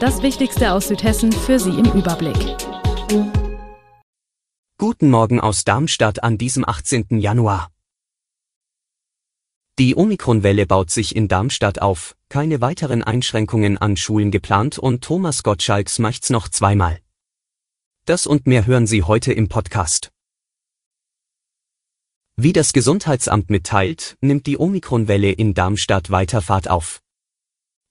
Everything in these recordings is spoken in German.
Das Wichtigste aus Südhessen für Sie im Überblick. Guten Morgen aus Darmstadt an diesem 18. Januar. Die Omikronwelle baut sich in Darmstadt auf, keine weiteren Einschränkungen an Schulen geplant und Thomas Gottschalks macht's noch zweimal. Das und mehr hören Sie heute im Podcast. Wie das Gesundheitsamt mitteilt, nimmt die Omikronwelle in Darmstadt weiter Fahrt auf.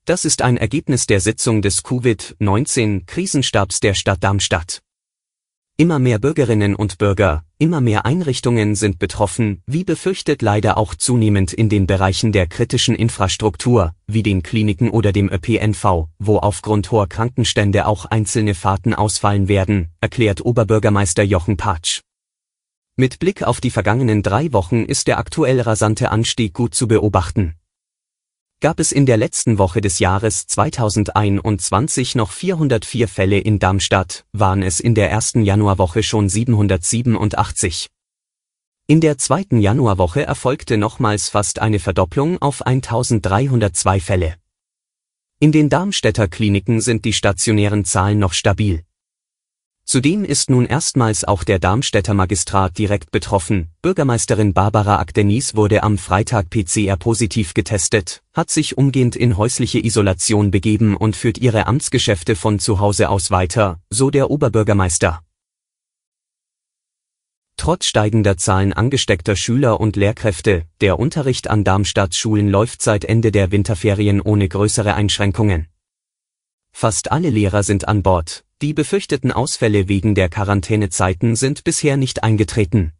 Das ist ein Ergebnis der Sitzung des Covid-19-Krisenstabs der Stadt Darmstadt. Immer mehr Bürgerinnen und Bürger, immer mehr Einrichtungen sind betroffen, wie befürchtet leider auch zunehmend in den Bereichen der kritischen Infrastruktur, wie den Kliniken oder dem ÖPNV, wo aufgrund hoher Krankenstände auch einzelne Fahrten ausfallen werden, erklärt Oberbürgermeister Jochen Patsch. Mit Blick auf die vergangenen drei Wochen ist der aktuell rasante Anstieg gut zu beobachten gab es in der letzten Woche des Jahres 2021 noch 404 Fälle in Darmstadt, waren es in der ersten Januarwoche schon 787. In der zweiten Januarwoche erfolgte nochmals fast eine Verdopplung auf 1302 Fälle. In den Darmstädter Kliniken sind die stationären Zahlen noch stabil. Zudem ist nun erstmals auch der Darmstädter Magistrat direkt betroffen. Bürgermeisterin Barbara Akdenis wurde am Freitag PCR-positiv getestet, hat sich umgehend in häusliche Isolation begeben und führt ihre Amtsgeschäfte von zu Hause aus weiter, so der Oberbürgermeister. Trotz steigender Zahlen angesteckter Schüler und Lehrkräfte, der Unterricht an Darmstadts Schulen läuft seit Ende der Winterferien ohne größere Einschränkungen. Fast alle Lehrer sind an Bord, die befürchteten Ausfälle wegen der Quarantänezeiten sind bisher nicht eingetreten.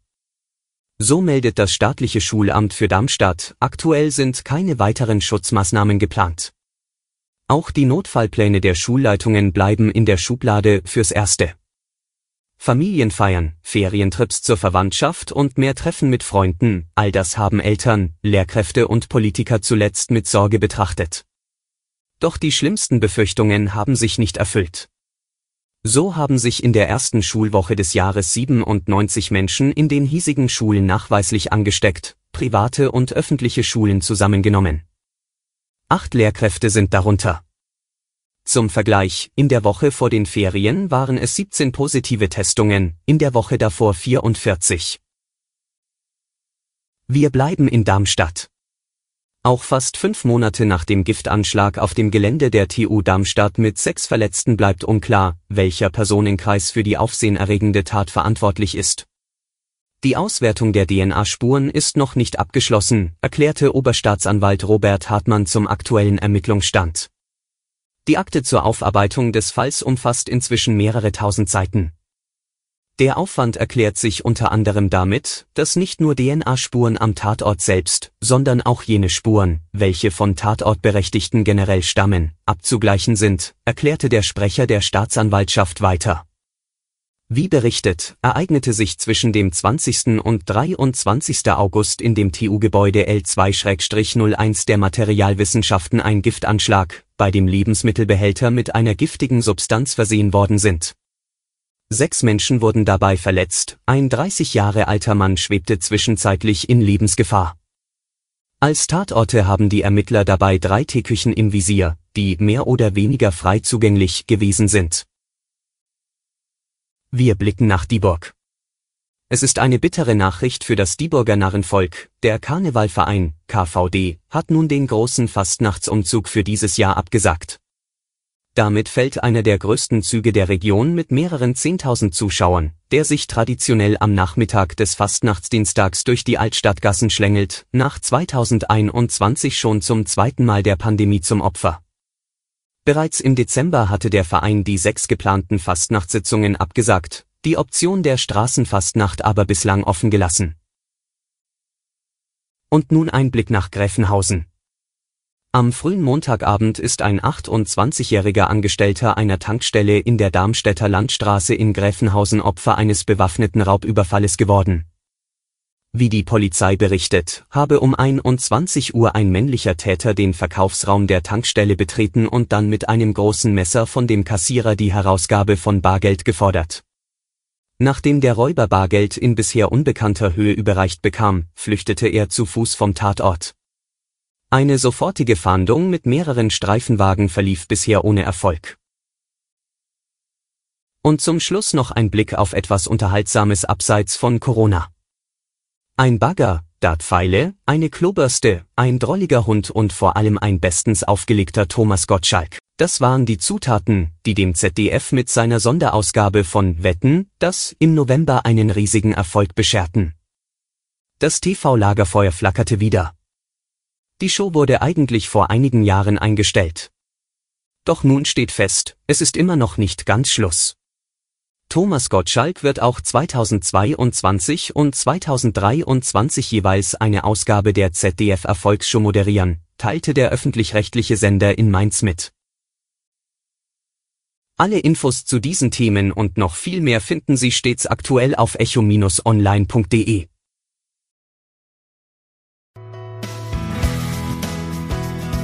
So meldet das staatliche Schulamt für Darmstadt, aktuell sind keine weiteren Schutzmaßnahmen geplant. Auch die Notfallpläne der Schulleitungen bleiben in der Schublade fürs Erste. Familienfeiern, Ferientrips zur Verwandtschaft und mehr Treffen mit Freunden, all das haben Eltern, Lehrkräfte und Politiker zuletzt mit Sorge betrachtet. Doch die schlimmsten Befürchtungen haben sich nicht erfüllt. So haben sich in der ersten Schulwoche des Jahres 97 Menschen in den hiesigen Schulen nachweislich angesteckt, private und öffentliche Schulen zusammengenommen. Acht Lehrkräfte sind darunter. Zum Vergleich, in der Woche vor den Ferien waren es 17 positive Testungen, in der Woche davor 44. Wir bleiben in Darmstadt. Auch fast fünf Monate nach dem Giftanschlag auf dem Gelände der TU Darmstadt mit sechs Verletzten bleibt unklar, welcher Personenkreis für die aufsehenerregende Tat verantwortlich ist. Die Auswertung der DNA-Spuren ist noch nicht abgeschlossen, erklärte Oberstaatsanwalt Robert Hartmann zum aktuellen Ermittlungsstand. Die Akte zur Aufarbeitung des Falls umfasst inzwischen mehrere tausend Seiten. Der Aufwand erklärt sich unter anderem damit, dass nicht nur DNA-Spuren am Tatort selbst, sondern auch jene Spuren, welche von Tatortberechtigten generell stammen, abzugleichen sind, erklärte der Sprecher der Staatsanwaltschaft weiter. Wie berichtet, ereignete sich zwischen dem 20. und 23. August in dem TU-Gebäude L2-01 der Materialwissenschaften ein Giftanschlag, bei dem Lebensmittelbehälter mit einer giftigen Substanz versehen worden sind. Sechs Menschen wurden dabei verletzt, ein 30 Jahre alter Mann schwebte zwischenzeitlich in Lebensgefahr. Als Tatorte haben die Ermittler dabei drei Teeküchen im Visier, die mehr oder weniger frei zugänglich gewesen sind. Wir blicken nach Dieburg. Es ist eine bittere Nachricht für das Dieburger Narrenvolk. Der Karnevalverein, KVD, hat nun den großen Fastnachtsumzug für dieses Jahr abgesagt. Damit fällt einer der größten Züge der Region mit mehreren 10.000 Zuschauern, der sich traditionell am Nachmittag des Fastnachtsdienstags durch die Altstadtgassen schlängelt, nach 2021 schon zum zweiten Mal der Pandemie zum Opfer. Bereits im Dezember hatte der Verein die sechs geplanten Fastnachtssitzungen abgesagt, die Option der Straßenfastnacht aber bislang offen gelassen. Und nun ein Blick nach Gräfenhausen. Am frühen Montagabend ist ein 28-jähriger Angestellter einer Tankstelle in der Darmstädter Landstraße in Gräfenhausen Opfer eines bewaffneten Raubüberfalles geworden. Wie die Polizei berichtet, habe um 21 Uhr ein männlicher Täter den Verkaufsraum der Tankstelle betreten und dann mit einem großen Messer von dem Kassierer die Herausgabe von Bargeld gefordert. Nachdem der Räuber Bargeld in bisher unbekannter Höhe überreicht bekam, flüchtete er zu Fuß vom Tatort. Eine sofortige Fahndung mit mehreren Streifenwagen verlief bisher ohne Erfolg. Und zum Schluss noch ein Blick auf etwas Unterhaltsames abseits von Corona. Ein Bagger, Dartpfeile, eine Klobürste, ein drolliger Hund und vor allem ein bestens aufgelegter Thomas Gottschalk. Das waren die Zutaten, die dem ZDF mit seiner Sonderausgabe von Wetten, das im November einen riesigen Erfolg bescherten. Das TV-Lagerfeuer flackerte wieder. Die Show wurde eigentlich vor einigen Jahren eingestellt. Doch nun steht fest, es ist immer noch nicht ganz Schluss. Thomas Gottschalk wird auch 2022 und 2023 jeweils eine Ausgabe der ZDF Erfolgsshow moderieren, teilte der öffentlich-rechtliche Sender in Mainz mit. Alle Infos zu diesen Themen und noch viel mehr finden Sie stets aktuell auf echo-online.de.